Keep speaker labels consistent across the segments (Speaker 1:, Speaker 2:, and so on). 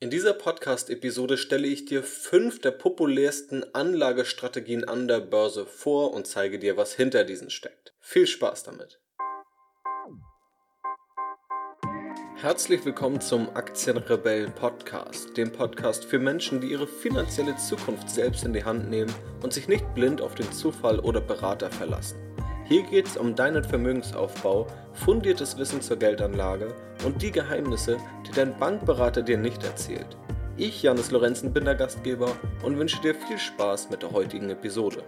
Speaker 1: In dieser Podcast-Episode stelle ich dir fünf der populärsten Anlagestrategien an der Börse vor und zeige dir, was hinter diesen steckt. Viel Spaß damit! Herzlich willkommen zum Aktienrebell Podcast, dem Podcast für Menschen, die ihre finanzielle Zukunft selbst in die Hand nehmen und sich nicht blind auf den Zufall oder Berater verlassen. Hier geht es um deinen Vermögensaufbau, fundiertes Wissen zur Geldanlage und die Geheimnisse, die dein Bankberater dir nicht erzählt. Ich, Janis Lorenzen, bin der Gastgeber und wünsche dir viel Spaß mit der heutigen Episode.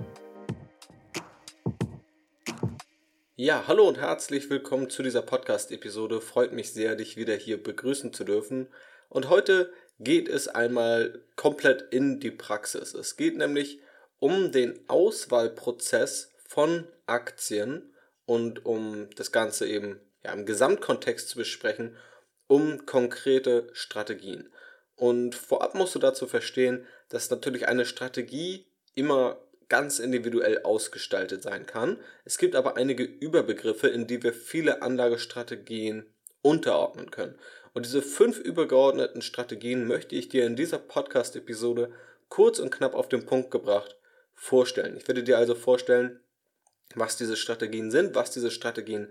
Speaker 1: Ja, hallo und herzlich willkommen zu dieser Podcast-Episode. Freut mich sehr, dich wieder hier begrüßen zu dürfen. Und heute geht es einmal komplett in die Praxis. Es geht nämlich um den Auswahlprozess von Aktien und um das Ganze eben ja, im Gesamtkontext zu besprechen, um konkrete Strategien. Und vorab musst du dazu verstehen, dass natürlich eine Strategie immer ganz individuell ausgestaltet sein kann. Es gibt aber einige Überbegriffe, in die wir viele Anlagestrategien unterordnen können. Und diese fünf übergeordneten Strategien möchte ich dir in dieser Podcast-Episode kurz und knapp auf den Punkt gebracht vorstellen. Ich werde dir also vorstellen, was diese Strategien sind, was diese Strategien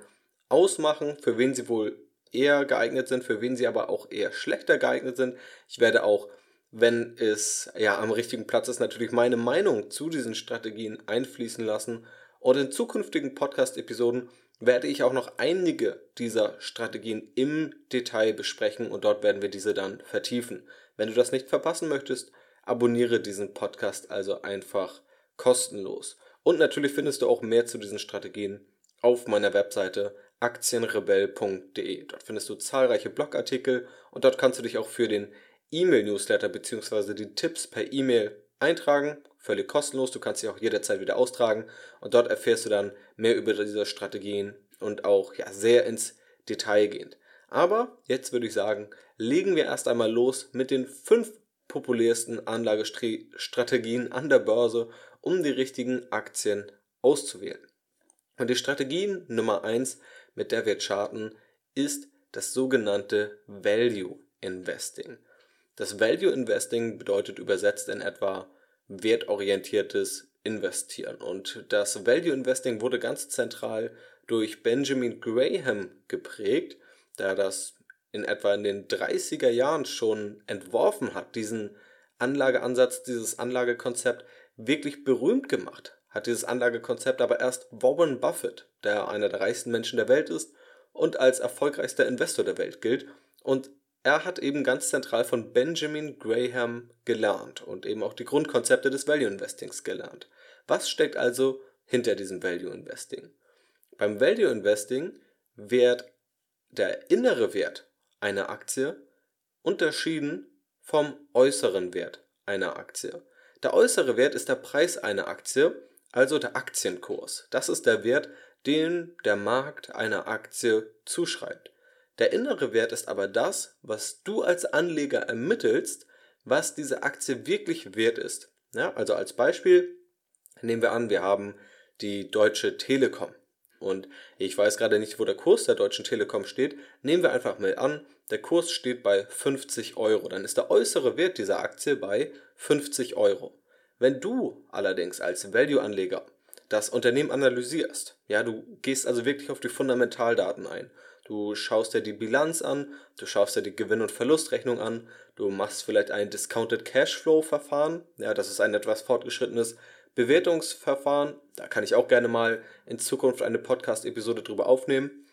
Speaker 1: ausmachen, für wen sie wohl eher geeignet sind, für wen sie aber auch eher schlechter geeignet sind. Ich werde auch, wenn es ja am richtigen Platz ist, natürlich meine Meinung zu diesen Strategien einfließen lassen. Und in zukünftigen Podcast-Episoden werde ich auch noch einige dieser Strategien im Detail besprechen und dort werden wir diese dann vertiefen. Wenn du das nicht verpassen möchtest, abonniere diesen Podcast also einfach kostenlos. Und natürlich findest du auch mehr zu diesen Strategien auf meiner Webseite aktienrebell.de. Dort findest du zahlreiche Blogartikel und dort kannst du dich auch für den E-Mail-Newsletter bzw. die Tipps per E-Mail eintragen. Völlig kostenlos. Du kannst sie auch jederzeit wieder austragen und dort erfährst du dann mehr über diese Strategien und auch ja, sehr ins Detail gehend. Aber jetzt würde ich sagen, legen wir erst einmal los mit den fünf populärsten Anlagestrategien an der Börse um die richtigen Aktien auszuwählen. Und die Strategie Nummer eins, mit der wir charten, ist das sogenannte Value Investing. Das Value Investing bedeutet übersetzt in etwa wertorientiertes Investieren. Und das Value Investing wurde ganz zentral durch Benjamin Graham geprägt, der das in etwa in den 30er Jahren schon entworfen hat, diesen Anlageansatz, dieses Anlagekonzept, wirklich berühmt gemacht hat dieses Anlagekonzept aber erst Warren Buffett, der einer der reichsten Menschen der Welt ist und als erfolgreichster Investor der Welt gilt. Und er hat eben ganz zentral von Benjamin Graham gelernt und eben auch die Grundkonzepte des Value Investings gelernt. Was steckt also hinter diesem Value Investing? Beim Value Investing wird der innere Wert einer Aktie unterschieden vom äußeren Wert einer Aktie. Der äußere Wert ist der Preis einer Aktie, also der Aktienkurs. Das ist der Wert, den der Markt einer Aktie zuschreibt. Der innere Wert ist aber das, was du als Anleger ermittelst, was diese Aktie wirklich wert ist. Ja, also als Beispiel nehmen wir an, wir haben die Deutsche Telekom. Und ich weiß gerade nicht, wo der Kurs der Deutschen Telekom steht. Nehmen wir einfach mal an, der Kurs steht bei 50 Euro. Dann ist der äußere Wert dieser Aktie bei 50 Euro. Wenn du allerdings als Value-Anleger das Unternehmen analysierst, ja, du gehst also wirklich auf die Fundamentaldaten ein. Du schaust dir die Bilanz an, du schaust dir die Gewinn- und Verlustrechnung an, du machst vielleicht ein Discounted Cashflow Verfahren, ja, das ist ein etwas fortgeschrittenes Bewertungsverfahren. Da kann ich auch gerne mal in Zukunft eine Podcast-Episode drüber aufnehmen.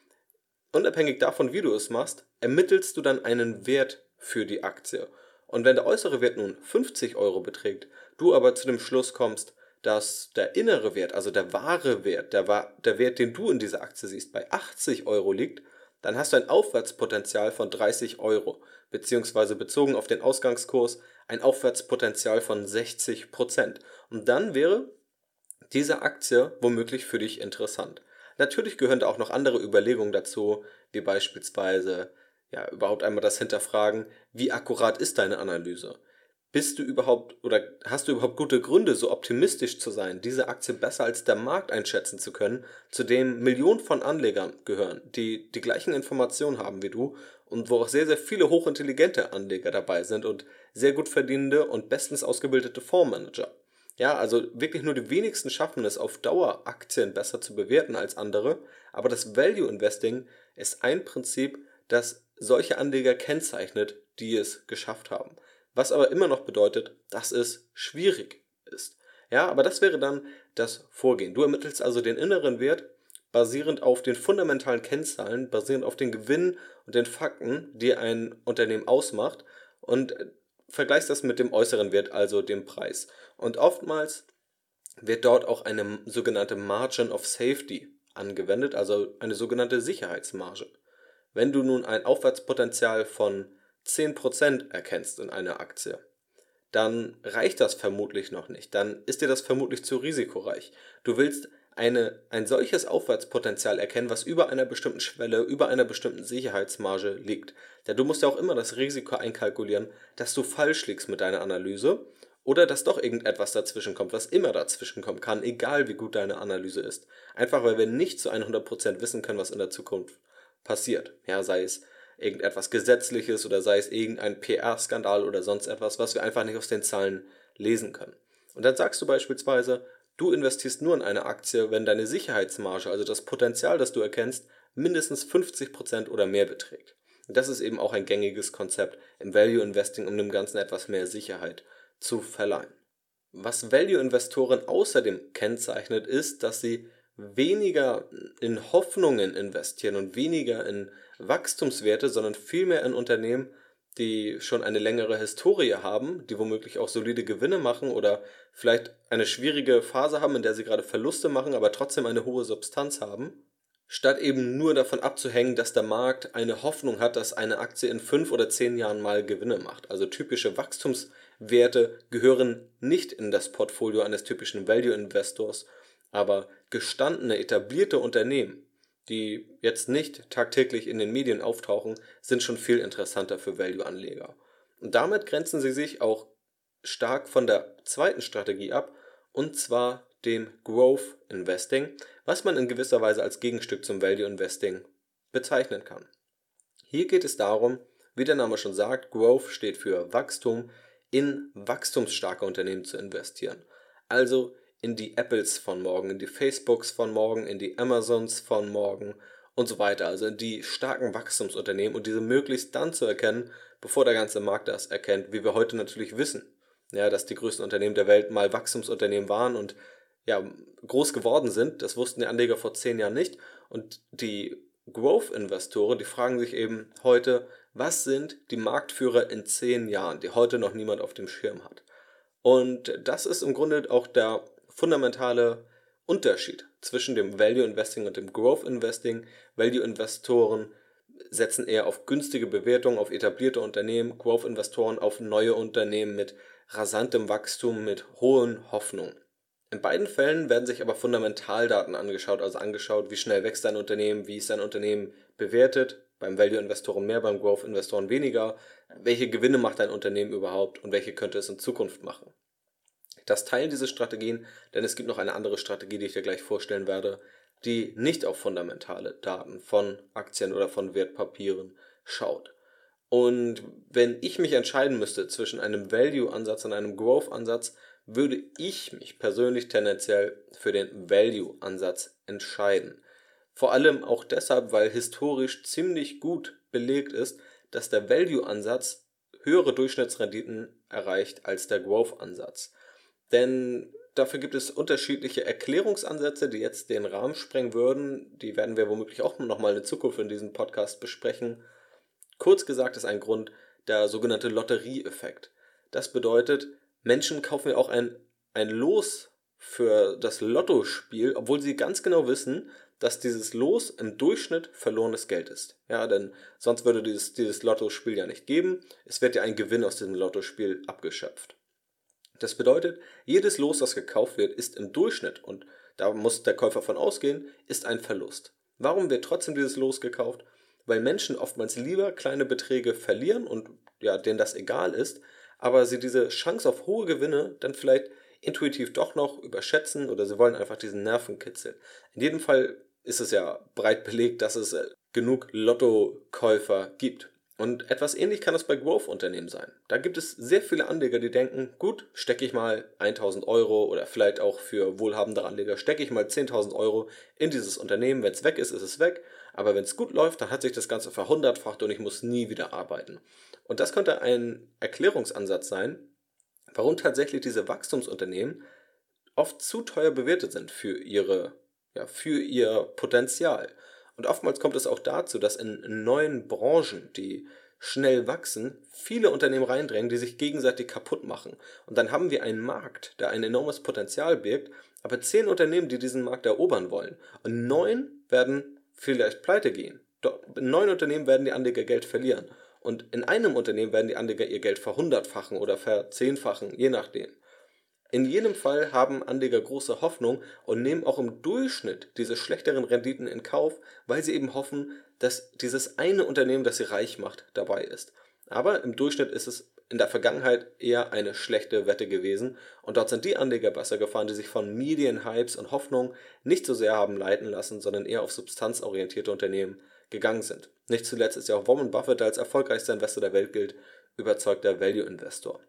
Speaker 1: Unabhängig davon, wie du es machst, ermittelst du dann einen Wert für die Aktie. Und wenn der äußere Wert nun 50 Euro beträgt, du aber zu dem Schluss kommst, dass der innere Wert, also der wahre Wert, der, der Wert, den du in dieser Aktie siehst, bei 80 Euro liegt, dann hast du ein Aufwärtspotenzial von 30 Euro, beziehungsweise bezogen auf den Ausgangskurs ein Aufwärtspotenzial von 60 Prozent. Und dann wäre diese Aktie womöglich für dich interessant. Natürlich gehören da auch noch andere Überlegungen dazu, wie beispielsweise ja überhaupt einmal das Hinterfragen, wie akkurat ist deine Analyse? Bist du überhaupt oder hast du überhaupt gute Gründe, so optimistisch zu sein, diese Aktie besser als der Markt einschätzen zu können, zu dem Millionen von Anlegern gehören, die die gleichen Informationen haben wie du und wo auch sehr, sehr viele hochintelligente Anleger dabei sind und sehr gut verdienende und bestens ausgebildete Fondsmanager. Ja, also wirklich nur die wenigsten schaffen es auf Dauer Aktien besser zu bewerten als andere, aber das Value Investing ist ein Prinzip, das solche Anleger kennzeichnet, die es geschafft haben. Was aber immer noch bedeutet, dass es schwierig ist. Ja, aber das wäre dann das Vorgehen. Du ermittelst also den inneren Wert basierend auf den fundamentalen Kennzahlen, basierend auf den Gewinnen und den Fakten, die ein Unternehmen ausmacht und vergleichst das mit dem äußeren Wert, also dem Preis. Und oftmals wird dort auch eine sogenannte Margin of Safety angewendet, also eine sogenannte Sicherheitsmarge. Wenn du nun ein Aufwärtspotenzial von 10% erkennst in einer Aktie, dann reicht das vermutlich noch nicht. Dann ist dir das vermutlich zu risikoreich. Du willst eine, ein solches Aufwärtspotenzial erkennen, was über einer bestimmten Schwelle, über einer bestimmten Sicherheitsmarge liegt. Denn du musst ja auch immer das Risiko einkalkulieren, dass du falsch liegst mit deiner Analyse oder dass doch irgendetwas dazwischen kommt, was immer dazwischen kommen kann, egal wie gut deine Analyse ist. Einfach weil wir nicht zu 100% wissen können, was in der Zukunft passiert. Ja, sei es irgendetwas Gesetzliches oder sei es irgendein PR-Skandal oder sonst etwas, was wir einfach nicht aus den Zahlen lesen können. Und dann sagst du beispielsweise, Du investierst nur in eine Aktie, wenn deine Sicherheitsmarge, also das Potenzial, das du erkennst, mindestens 50% oder mehr beträgt. Und das ist eben auch ein gängiges Konzept im Value Investing, um dem Ganzen etwas mehr Sicherheit zu verleihen. Was Value-Investoren außerdem kennzeichnet, ist, dass sie weniger in Hoffnungen investieren und weniger in Wachstumswerte, sondern vielmehr in Unternehmen, die schon eine längere Historie haben, die womöglich auch solide Gewinne machen oder vielleicht eine schwierige Phase haben, in der sie gerade Verluste machen, aber trotzdem eine hohe Substanz haben, statt eben nur davon abzuhängen, dass der Markt eine Hoffnung hat, dass eine Aktie in fünf oder zehn Jahren mal Gewinne macht. Also typische Wachstumswerte gehören nicht in das Portfolio eines typischen Value Investors, aber gestandene, etablierte Unternehmen die jetzt nicht tagtäglich in den Medien auftauchen, sind schon viel interessanter für Value-Anleger. Und damit grenzen sie sich auch stark von der zweiten Strategie ab, und zwar dem Growth Investing, was man in gewisser Weise als Gegenstück zum Value Investing bezeichnen kann. Hier geht es darum, wie der Name schon sagt, Growth steht für Wachstum, in wachstumsstarke Unternehmen zu investieren. Also in die Apples von morgen, in die Facebooks von morgen, in die Amazons von morgen und so weiter. Also in die starken Wachstumsunternehmen und diese möglichst dann zu erkennen, bevor der ganze Markt das erkennt, wie wir heute natürlich wissen. Ja, dass die größten Unternehmen der Welt mal Wachstumsunternehmen waren und ja, groß geworden sind. Das wussten die Anleger vor zehn Jahren nicht. Und die Growth-Investoren, die fragen sich eben heute, was sind die Marktführer in zehn Jahren, die heute noch niemand auf dem Schirm hat. Und das ist im Grunde auch der fundamentale Unterschied zwischen dem Value Investing und dem Growth Investing. Value Investoren setzen eher auf günstige Bewertungen, auf etablierte Unternehmen, Growth Investoren auf neue Unternehmen mit rasantem Wachstum, mit hohen Hoffnungen. In beiden Fällen werden sich aber Fundamentaldaten angeschaut, also angeschaut, wie schnell wächst ein Unternehmen, wie ist ein Unternehmen bewertet, beim Value Investoren mehr, beim Growth Investoren weniger, welche Gewinne macht ein Unternehmen überhaupt und welche könnte es in Zukunft machen. Das teilen diese Strategien, denn es gibt noch eine andere Strategie, die ich dir gleich vorstellen werde, die nicht auf fundamentale Daten von Aktien oder von Wertpapieren schaut. Und wenn ich mich entscheiden müsste zwischen einem Value-Ansatz und einem Growth-Ansatz, würde ich mich persönlich tendenziell für den Value-Ansatz entscheiden. Vor allem auch deshalb, weil historisch ziemlich gut belegt ist, dass der Value-Ansatz höhere Durchschnittsrenditen erreicht als der Growth-Ansatz. Denn dafür gibt es unterschiedliche Erklärungsansätze, die jetzt den Rahmen sprengen würden. Die werden wir womöglich auch nochmal in Zukunft in diesem Podcast besprechen. Kurz gesagt ist ein Grund der sogenannte Lotterieeffekt. Das bedeutet, Menschen kaufen ja auch ein, ein Los für das Lottospiel, obwohl sie ganz genau wissen, dass dieses Los im Durchschnitt verlorenes Geld ist. Ja, denn sonst würde dieses, dieses Lottospiel ja nicht geben. Es wird ja ein Gewinn aus diesem Lottospiel abgeschöpft. Das bedeutet, jedes Los, das gekauft wird, ist im Durchschnitt, und da muss der Käufer von ausgehen, ist ein Verlust. Warum wird trotzdem dieses Los gekauft? Weil Menschen oftmals lieber kleine Beträge verlieren und ja, denen das egal ist, aber sie diese Chance auf hohe Gewinne dann vielleicht intuitiv doch noch überschätzen oder sie wollen einfach diesen Nervenkitzel. In jedem Fall ist es ja breit belegt, dass es äh, genug Lottokäufer gibt. Und etwas ähnlich kann es bei Growth-Unternehmen sein. Da gibt es sehr viele Anleger, die denken, gut, stecke ich mal 1000 Euro oder vielleicht auch für wohlhabende Anleger stecke ich mal 10.000 Euro in dieses Unternehmen. Wenn es weg ist, ist es weg. Aber wenn es gut läuft, dann hat sich das Ganze verhundertfacht und ich muss nie wieder arbeiten. Und das könnte ein Erklärungsansatz sein, warum tatsächlich diese Wachstumsunternehmen oft zu teuer bewertet sind für ihre, ja, für ihr Potenzial. Und oftmals kommt es auch dazu, dass in neuen Branchen, die schnell wachsen, viele Unternehmen reindrängen, die sich gegenseitig kaputt machen. Und dann haben wir einen Markt, der ein enormes Potenzial birgt, aber zehn Unternehmen, die diesen Markt erobern wollen. Und neun werden vielleicht pleite gehen. In neun Unternehmen werden die Anleger Geld verlieren. Und in einem Unternehmen werden die Anleger ihr Geld verhundertfachen oder verzehnfachen, je nachdem. In jedem Fall haben Anleger große Hoffnung und nehmen auch im Durchschnitt diese schlechteren Renditen in Kauf, weil sie eben hoffen, dass dieses eine Unternehmen, das sie reich macht, dabei ist. Aber im Durchschnitt ist es in der Vergangenheit eher eine schlechte Wette gewesen und dort sind die Anleger besser gefahren, die sich von Medienhypes und Hoffnung nicht so sehr haben leiten lassen, sondern eher auf substanzorientierte Unternehmen gegangen sind. Nicht zuletzt ist ja auch Warren Buffett als erfolgreichster Investor der Welt gilt, überzeugter Value-Investor.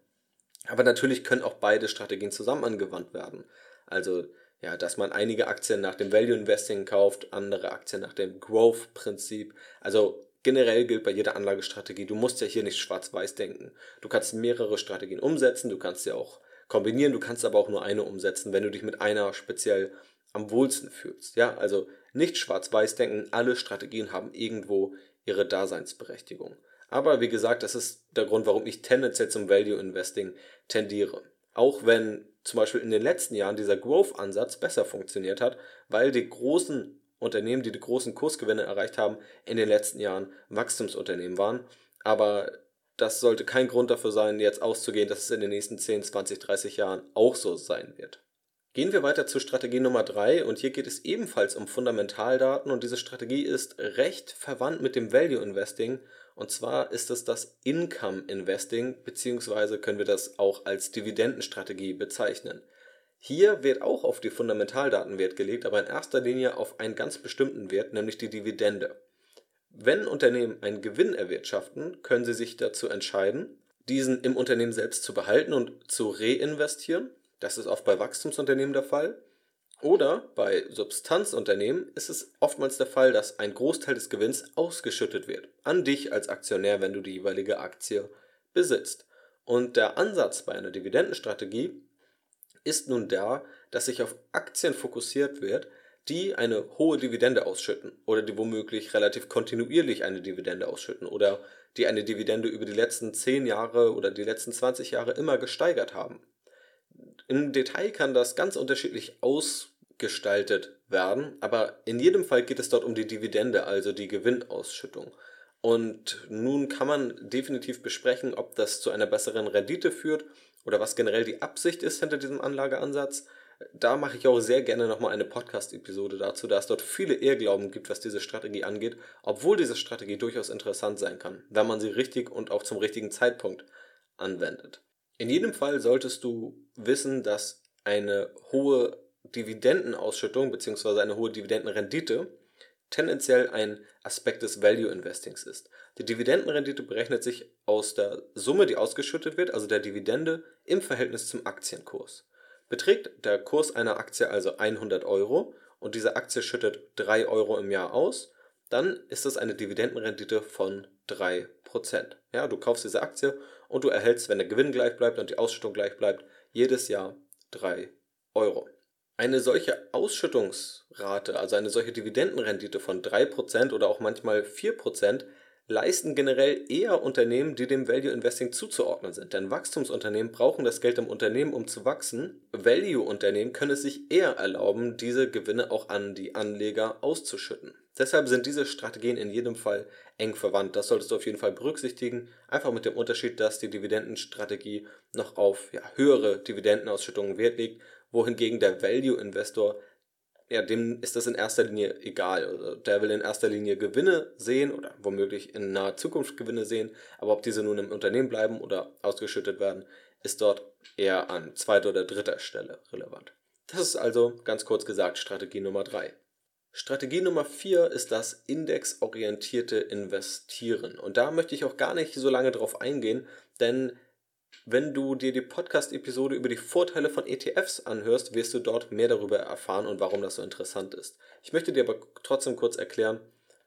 Speaker 1: Aber natürlich können auch beide Strategien zusammen angewandt werden. Also ja, dass man einige Aktien nach dem Value Investing kauft, andere Aktien nach dem Growth Prinzip. Also generell gilt bei jeder Anlagestrategie, du musst ja hier nicht schwarz-weiß denken. Du kannst mehrere Strategien umsetzen, du kannst sie auch kombinieren, du kannst aber auch nur eine umsetzen, wenn du dich mit einer speziell am wohlsten fühlst. Ja, also nicht schwarz-weiß denken, alle Strategien haben irgendwo ihre Daseinsberechtigung. Aber wie gesagt, das ist der Grund, warum ich tendenziell zum Value Investing tendiere. Auch wenn zum Beispiel in den letzten Jahren dieser Growth-Ansatz besser funktioniert hat, weil die großen Unternehmen, die die großen Kursgewinne erreicht haben, in den letzten Jahren Wachstumsunternehmen waren. Aber das sollte kein Grund dafür sein, jetzt auszugehen, dass es in den nächsten 10, 20, 30 Jahren auch so sein wird. Gehen wir weiter zur Strategie Nummer 3 und hier geht es ebenfalls um Fundamentaldaten und diese Strategie ist recht verwandt mit dem Value Investing und zwar ist es das Income Investing, beziehungsweise können wir das auch als Dividendenstrategie bezeichnen. Hier wird auch auf die Fundamentaldaten Wert gelegt, aber in erster Linie auf einen ganz bestimmten Wert, nämlich die Dividende. Wenn Unternehmen einen Gewinn erwirtschaften, können sie sich dazu entscheiden, diesen im Unternehmen selbst zu behalten und zu reinvestieren. Das ist oft bei Wachstumsunternehmen der Fall. Oder bei Substanzunternehmen ist es oftmals der Fall, dass ein Großteil des Gewinns ausgeschüttet wird an dich als Aktionär, wenn du die jeweilige Aktie besitzt. Und der Ansatz bei einer Dividendenstrategie ist nun der, dass sich auf Aktien fokussiert wird, die eine hohe Dividende ausschütten oder die womöglich relativ kontinuierlich eine Dividende ausschütten oder die eine Dividende über die letzten 10 Jahre oder die letzten 20 Jahre immer gesteigert haben. Im Detail kann das ganz unterschiedlich ausgestaltet werden, aber in jedem Fall geht es dort um die Dividende, also die Gewinnausschüttung. Und nun kann man definitiv besprechen, ob das zu einer besseren Rendite führt oder was generell die Absicht ist hinter diesem Anlageansatz. Da mache ich auch sehr gerne nochmal eine Podcast-Episode dazu, da es dort viele Irrglauben gibt, was diese Strategie angeht, obwohl diese Strategie durchaus interessant sein kann, wenn man sie richtig und auch zum richtigen Zeitpunkt anwendet. In jedem Fall solltest du wissen, dass eine hohe Dividendenausschüttung bzw. eine hohe Dividendenrendite tendenziell ein Aspekt des Value Investings ist. Die Dividendenrendite berechnet sich aus der Summe, die ausgeschüttet wird, also der Dividende, im Verhältnis zum Aktienkurs. Beträgt der Kurs einer Aktie also 100 Euro und diese Aktie schüttet 3 Euro im Jahr aus, dann ist das eine Dividendenrendite von 3%. Ja, du kaufst diese Aktie und du erhältst, wenn der Gewinn gleich bleibt und die Ausschüttung gleich bleibt, jedes Jahr 3 Euro. Eine solche Ausschüttungsrate, also eine solche Dividendenrendite von 3% oder auch manchmal 4%, leisten generell eher Unternehmen, die dem Value Investing zuzuordnen sind. Denn Wachstumsunternehmen brauchen das Geld im Unternehmen, um zu wachsen. Value-Unternehmen können es sich eher erlauben, diese Gewinne auch an die Anleger auszuschütten. Deshalb sind diese Strategien in jedem Fall eng verwandt. Das solltest du auf jeden Fall berücksichtigen. Einfach mit dem Unterschied, dass die Dividendenstrategie noch auf ja, höhere Dividendenausschüttungen Wert legt, wohingegen der Value-Investor ja, dem ist das in erster Linie egal. Also der will in erster Linie Gewinne sehen oder womöglich in naher Zukunft Gewinne sehen, aber ob diese nun im Unternehmen bleiben oder ausgeschüttet werden, ist dort eher an zweiter oder dritter Stelle relevant. Das ist also ganz kurz gesagt Strategie Nummer drei. Strategie Nummer 4 ist das indexorientierte Investieren. Und da möchte ich auch gar nicht so lange drauf eingehen, denn wenn du dir die Podcast-Episode über die Vorteile von ETFs anhörst, wirst du dort mehr darüber erfahren und warum das so interessant ist. Ich möchte dir aber trotzdem kurz erklären,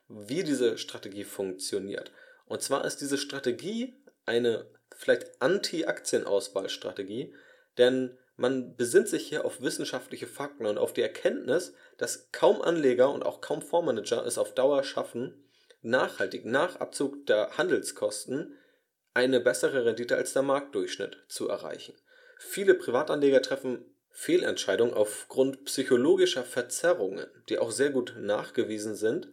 Speaker 1: wie diese Strategie funktioniert. Und zwar ist diese Strategie eine vielleicht Anti-Aktienauswahlstrategie, denn man besinnt sich hier auf wissenschaftliche Fakten und auf die Erkenntnis, dass kaum Anleger und auch kaum Fondsmanager es auf Dauer schaffen, nachhaltig nach Abzug der Handelskosten eine bessere Rendite als der Marktdurchschnitt zu erreichen. Viele Privatanleger treffen Fehlentscheidungen aufgrund psychologischer Verzerrungen, die auch sehr gut nachgewiesen sind.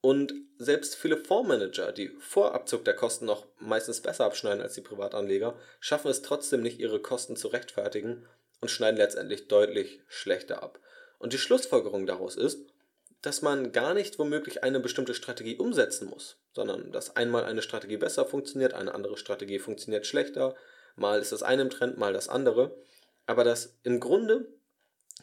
Speaker 1: Und selbst viele Fondsmanager, die vor Abzug der Kosten noch meistens besser abschneiden als die Privatanleger, schaffen es trotzdem nicht, ihre Kosten zu rechtfertigen und schneiden letztendlich deutlich schlechter ab. Und die Schlussfolgerung daraus ist, dass man gar nicht womöglich eine bestimmte Strategie umsetzen muss, sondern dass einmal eine Strategie besser funktioniert, eine andere Strategie funktioniert schlechter, mal ist das eine im Trend, mal das andere, aber dass im Grunde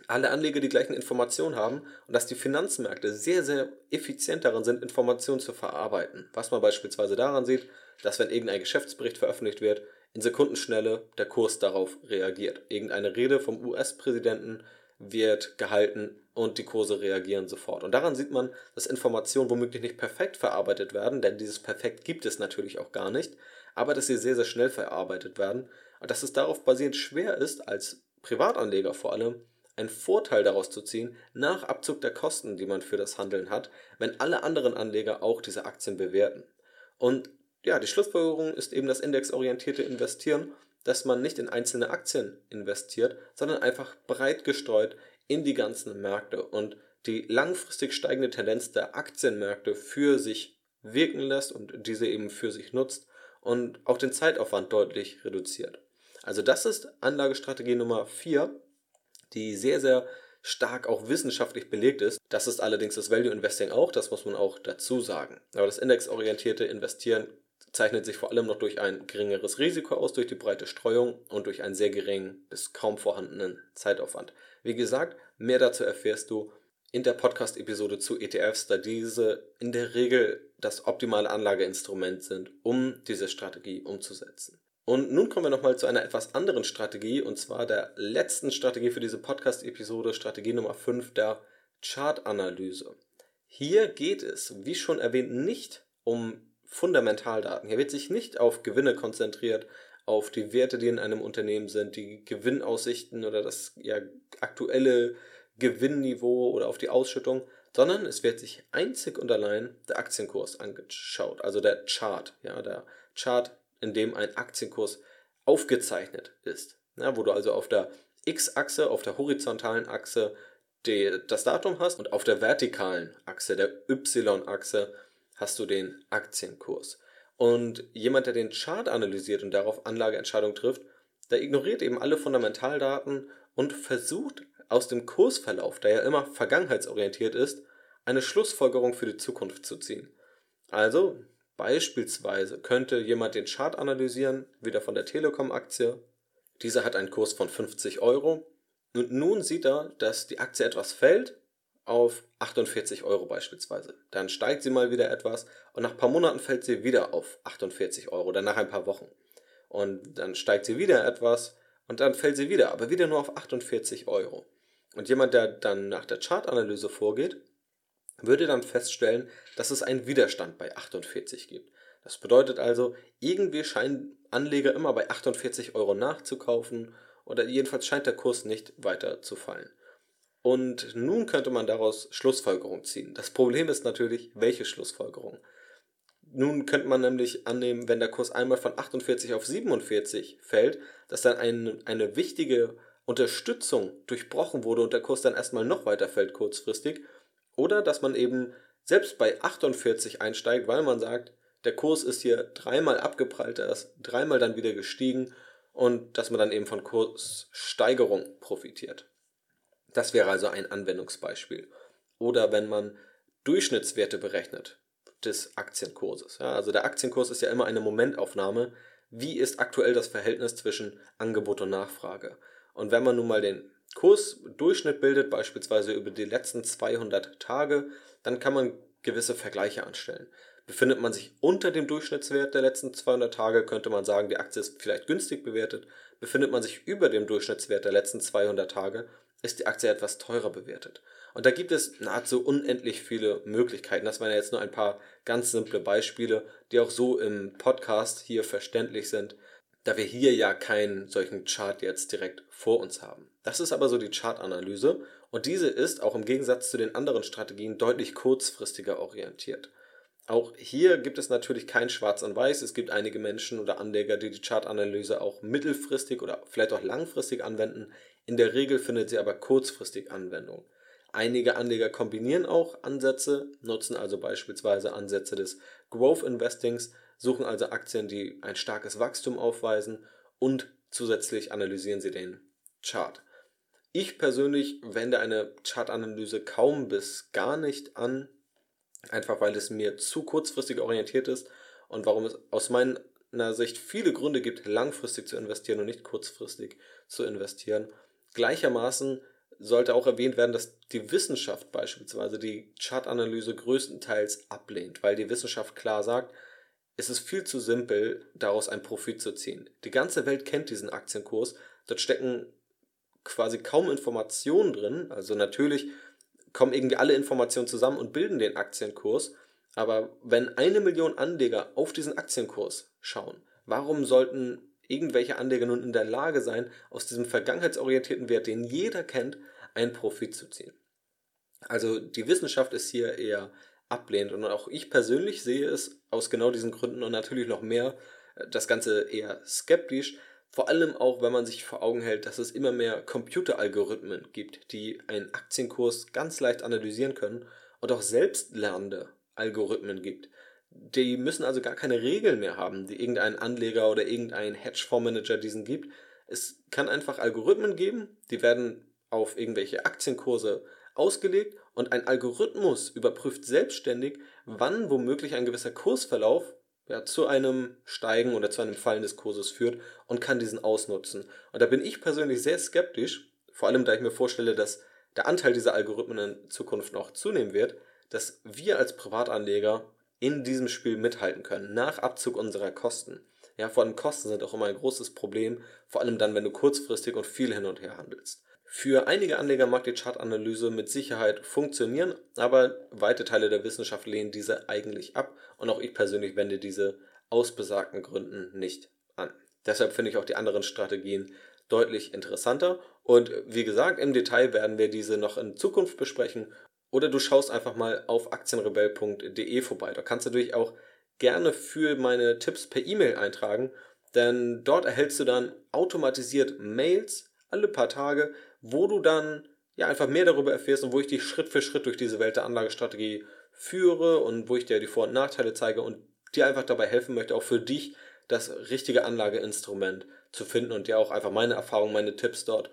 Speaker 1: alle Anleger die gleichen Informationen haben und dass die Finanzmärkte sehr, sehr effizient darin sind, Informationen zu verarbeiten. Was man beispielsweise daran sieht, dass wenn irgendein Geschäftsbericht veröffentlicht wird, in Sekundenschnelle der Kurs darauf reagiert. Irgendeine Rede vom US-Präsidenten wird gehalten und die Kurse reagieren sofort. Und daran sieht man, dass Informationen womöglich nicht perfekt verarbeitet werden, denn dieses Perfekt gibt es natürlich auch gar nicht, aber dass sie sehr, sehr schnell verarbeitet werden und dass es darauf basierend schwer ist, als Privatanleger vor allem, einen Vorteil daraus zu ziehen, nach Abzug der Kosten, die man für das Handeln hat, wenn alle anderen Anleger auch diese Aktien bewerten. Und ja, die Schlussfolgerung ist eben das indexorientierte Investieren dass man nicht in einzelne Aktien investiert, sondern einfach breit gestreut in die ganzen Märkte und die langfristig steigende Tendenz der Aktienmärkte für sich wirken lässt und diese eben für sich nutzt und auch den Zeitaufwand deutlich reduziert. Also das ist Anlagestrategie Nummer 4, die sehr, sehr stark auch wissenschaftlich belegt ist. Das ist allerdings das Value Investing auch, das muss man auch dazu sagen. Aber das indexorientierte Investieren zeichnet sich vor allem noch durch ein geringeres Risiko aus, durch die breite Streuung und durch einen sehr geringen bis kaum vorhandenen Zeitaufwand. Wie gesagt, mehr dazu erfährst du in der Podcast-Episode zu ETFs, da diese in der Regel das optimale Anlageinstrument sind, um diese Strategie umzusetzen. Und nun kommen wir nochmal zu einer etwas anderen Strategie, und zwar der letzten Strategie für diese Podcast-Episode, Strategie Nummer 5, der Chartanalyse. Hier geht es, wie schon erwähnt, nicht um Fundamentaldaten. Hier wird sich nicht auf Gewinne konzentriert, auf die Werte, die in einem Unternehmen sind, die Gewinnaussichten oder das ja, aktuelle Gewinnniveau oder auf die Ausschüttung, sondern es wird sich einzig und allein der Aktienkurs angeschaut, also der Chart, ja, der Chart, in dem ein Aktienkurs aufgezeichnet ist, ja, wo du also auf der X-Achse, auf der horizontalen Achse die, das Datum hast und auf der vertikalen Achse, der Y-Achse, hast du den Aktienkurs. Und jemand, der den Chart analysiert und darauf Anlageentscheidungen trifft, der ignoriert eben alle Fundamentaldaten und versucht aus dem Kursverlauf, der ja immer vergangenheitsorientiert ist, eine Schlussfolgerung für die Zukunft zu ziehen. Also beispielsweise könnte jemand den Chart analysieren, wieder von der Telekom-Aktie. Diese hat einen Kurs von 50 Euro und nun sieht er, dass die Aktie etwas fällt auf 48 Euro beispielsweise. Dann steigt sie mal wieder etwas und nach ein paar Monaten fällt sie wieder auf 48 Euro, dann nach ein paar Wochen. Und dann steigt sie wieder etwas und dann fällt sie wieder, aber wieder nur auf 48 Euro. Und jemand, der dann nach der Chartanalyse vorgeht, würde dann feststellen, dass es einen Widerstand bei 48 gibt. Das bedeutet also, irgendwie scheinen Anleger immer bei 48 Euro nachzukaufen oder jedenfalls scheint der Kurs nicht weiter zu fallen. Und nun könnte man daraus Schlussfolgerungen ziehen. Das Problem ist natürlich, welche Schlussfolgerung? Nun könnte man nämlich annehmen, wenn der Kurs einmal von 48 auf 47 fällt, dass dann ein, eine wichtige Unterstützung durchbrochen wurde und der Kurs dann erstmal noch weiter fällt kurzfristig. Oder dass man eben selbst bei 48 einsteigt, weil man sagt, der Kurs ist hier dreimal abgeprallt, er ist dreimal dann wieder gestiegen und dass man dann eben von Kurssteigerung profitiert. Das wäre also ein Anwendungsbeispiel. Oder wenn man Durchschnittswerte berechnet des Aktienkurses. Ja, also der Aktienkurs ist ja immer eine Momentaufnahme. Wie ist aktuell das Verhältnis zwischen Angebot und Nachfrage? Und wenn man nun mal den Kursdurchschnitt bildet, beispielsweise über die letzten 200 Tage, dann kann man gewisse Vergleiche anstellen. Befindet man sich unter dem Durchschnittswert der letzten 200 Tage, könnte man sagen, die Aktie ist vielleicht günstig bewertet. Befindet man sich über dem Durchschnittswert der letzten 200 Tage, ist die Aktie etwas teurer bewertet. Und da gibt es nahezu unendlich viele Möglichkeiten. Das waren ja jetzt nur ein paar ganz simple Beispiele, die auch so im Podcast hier verständlich sind, da wir hier ja keinen solchen Chart jetzt direkt vor uns haben. Das ist aber so die Chartanalyse und diese ist auch im Gegensatz zu den anderen Strategien deutlich kurzfristiger orientiert. Auch hier gibt es natürlich kein Schwarz und Weiß. Es gibt einige Menschen oder Anleger, die die Chartanalyse auch mittelfristig oder vielleicht auch langfristig anwenden. In der Regel findet sie aber kurzfristig Anwendung. Einige Anleger kombinieren auch Ansätze, nutzen also beispielsweise Ansätze des Growth Investings, suchen also Aktien, die ein starkes Wachstum aufweisen und zusätzlich analysieren sie den Chart. Ich persönlich wende eine Chartanalyse kaum bis gar nicht an, einfach weil es mir zu kurzfristig orientiert ist und warum es aus meiner Sicht viele Gründe gibt, langfristig zu investieren und nicht kurzfristig zu investieren. Gleichermaßen sollte auch erwähnt werden, dass die Wissenschaft beispielsweise die Chartanalyse größtenteils ablehnt, weil die Wissenschaft klar sagt, es ist viel zu simpel, daraus einen Profit zu ziehen. Die ganze Welt kennt diesen Aktienkurs, dort stecken quasi kaum Informationen drin, also natürlich kommen irgendwie alle Informationen zusammen und bilden den Aktienkurs. Aber wenn eine Million Anleger auf diesen Aktienkurs schauen, warum sollten irgendwelche Anleger nun in der Lage sein, aus diesem vergangenheitsorientierten Wert, den jeder kennt, einen Profit zu ziehen? Also die Wissenschaft ist hier eher ablehnend und auch ich persönlich sehe es aus genau diesen Gründen und natürlich noch mehr äh, das Ganze eher skeptisch, vor allem auch, wenn man sich vor Augen hält, dass es immer mehr Computeralgorithmen gibt, die einen Aktienkurs ganz leicht analysieren können und auch selbstlernende Algorithmen gibt. Die müssen also gar keine Regeln mehr haben, die irgendein Anleger oder irgendein Hedgefondsmanager diesen gibt. Es kann einfach Algorithmen geben, die werden auf irgendwelche Aktienkurse ausgelegt und ein Algorithmus überprüft selbstständig, wann womöglich ein gewisser Kursverlauf ja, zu einem Steigen oder zu einem Fallen des Kurses führt und kann diesen ausnutzen. Und da bin ich persönlich sehr skeptisch, vor allem da ich mir vorstelle, dass der Anteil dieser Algorithmen in Zukunft noch zunehmen wird, dass wir als Privatanleger in diesem Spiel mithalten können, nach Abzug unserer Kosten. Ja, vor allem Kosten sind auch immer ein großes Problem, vor allem dann, wenn du kurzfristig und viel hin und her handelst. Für einige Anleger mag die Chartanalyse mit Sicherheit funktionieren, aber weite Teile der Wissenschaft lehnen diese eigentlich ab und auch ich persönlich wende diese aus besagten Gründen nicht an. Deshalb finde ich auch die anderen Strategien deutlich interessanter und wie gesagt, im Detail werden wir diese noch in Zukunft besprechen oder du schaust einfach mal auf aktienrebell.de vorbei. Da kannst du natürlich auch gerne für meine Tipps per E-Mail eintragen, denn dort erhältst du dann automatisiert Mails alle paar Tage wo du dann ja einfach mehr darüber erfährst und wo ich dich Schritt für Schritt durch diese Welt der Anlagestrategie führe und wo ich dir die Vor- und Nachteile zeige und dir einfach dabei helfen möchte, auch für dich das richtige Anlageinstrument zu finden und dir auch einfach meine Erfahrungen, meine Tipps dort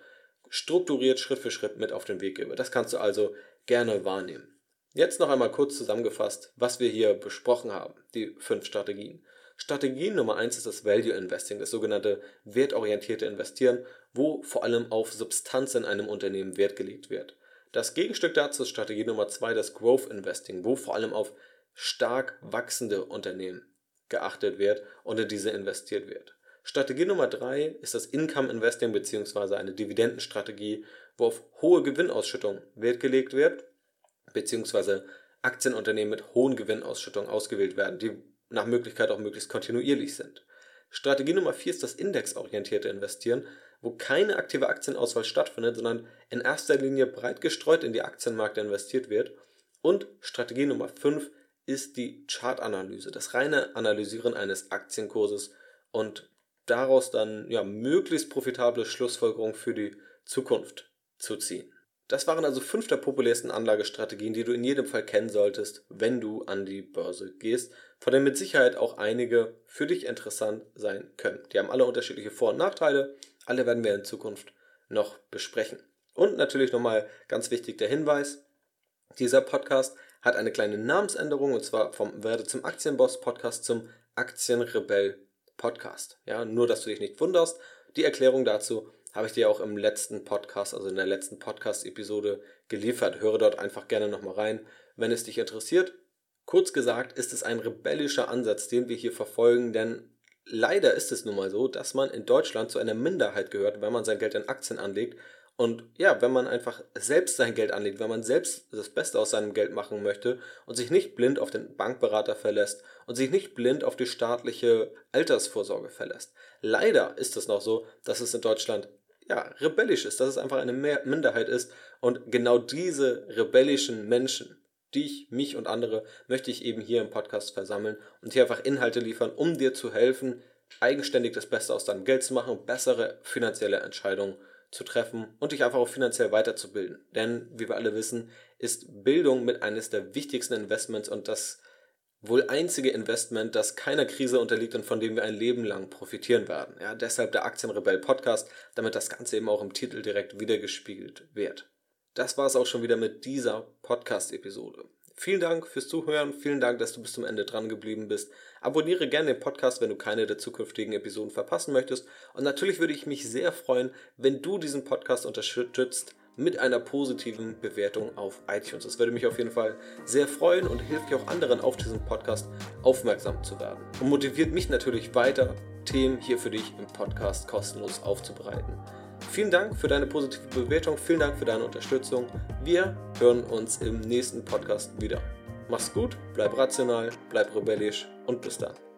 Speaker 1: strukturiert Schritt für Schritt mit auf den Weg gebe. Das kannst du also gerne wahrnehmen. Jetzt noch einmal kurz zusammengefasst, was wir hier besprochen haben, die fünf Strategien. Strategie Nummer eins ist das Value Investing, das sogenannte wertorientierte Investieren, wo vor allem auf Substanz in einem Unternehmen Wert gelegt wird. Das Gegenstück dazu ist Strategie Nummer zwei das Growth Investing, wo vor allem auf stark wachsende Unternehmen geachtet wird und in diese investiert wird. Strategie Nummer drei ist das Income Investing bzw. eine Dividendenstrategie, wo auf hohe Gewinnausschüttung Wert gelegt wird, bzw. Aktienunternehmen mit hohen Gewinnausschüttungen ausgewählt werden, die nach Möglichkeit auch möglichst kontinuierlich sind. Strategie Nummer 4 ist das indexorientierte Investieren, wo keine aktive Aktienauswahl stattfindet, sondern in erster Linie breit gestreut in die Aktienmärkte investiert wird. Und Strategie Nummer 5 ist die Chartanalyse, das reine Analysieren eines Aktienkurses und daraus dann ja möglichst profitable Schlussfolgerungen für die Zukunft zu ziehen. Das waren also fünf der populärsten Anlagestrategien, die du in jedem Fall kennen solltest, wenn du an die Börse gehst, von denen mit Sicherheit auch einige für dich interessant sein können. Die haben alle unterschiedliche Vor- und Nachteile, alle werden wir in Zukunft noch besprechen. Und natürlich nochmal ganz wichtig der Hinweis, dieser Podcast hat eine kleine Namensänderung und zwar vom Werde zum Aktienboss Podcast zum Aktienrebell Podcast. Ja, nur dass du dich nicht wunderst. Die Erklärung dazu, habe ich dir auch im letzten Podcast, also in der letzten Podcast-Episode geliefert. Höre dort einfach gerne nochmal rein, wenn es dich interessiert. Kurz gesagt ist es ein rebellischer Ansatz, den wir hier verfolgen, denn leider ist es nun mal so, dass man in Deutschland zu einer Minderheit gehört, wenn man sein Geld in Aktien anlegt. Und ja, wenn man einfach selbst sein Geld anlegt, wenn man selbst das Beste aus seinem Geld machen möchte und sich nicht blind auf den Bankberater verlässt und sich nicht blind auf die staatliche Altersvorsorge verlässt. Leider ist es noch so, dass es in Deutschland ja, rebellisch ist, dass es einfach eine Minderheit ist. Und genau diese rebellischen Menschen, dich, mich und andere, möchte ich eben hier im Podcast versammeln und hier einfach Inhalte liefern, um dir zu helfen, eigenständig das Beste aus deinem Geld zu machen, bessere finanzielle Entscheidungen zu treffen und dich einfach auch finanziell weiterzubilden. Denn, wie wir alle wissen, ist Bildung mit eines der wichtigsten Investments und das wohl einzige Investment, das keiner Krise unterliegt und von dem wir ein Leben lang profitieren werden. Ja, deshalb der Aktienrebell Podcast, damit das Ganze eben auch im Titel direkt wiedergespiegelt wird. Das war es auch schon wieder mit dieser Podcast-Episode. Vielen Dank fürs Zuhören, vielen Dank, dass du bis zum Ende dran geblieben bist. Abonniere gerne den Podcast, wenn du keine der zukünftigen Episoden verpassen möchtest. Und natürlich würde ich mich sehr freuen, wenn du diesen Podcast unterstützt mit einer positiven Bewertung auf iTunes. Das würde mich auf jeden Fall sehr freuen und hilft ja auch anderen auf diesen Podcast aufmerksam zu werden. Und motiviert mich natürlich weiter, Themen hier für dich im Podcast kostenlos aufzubereiten. Vielen Dank für deine positive Bewertung, vielen Dank für deine Unterstützung. Wir hören uns im nächsten Podcast wieder. Mach's gut, bleib rational, bleib rebellisch und bis dann.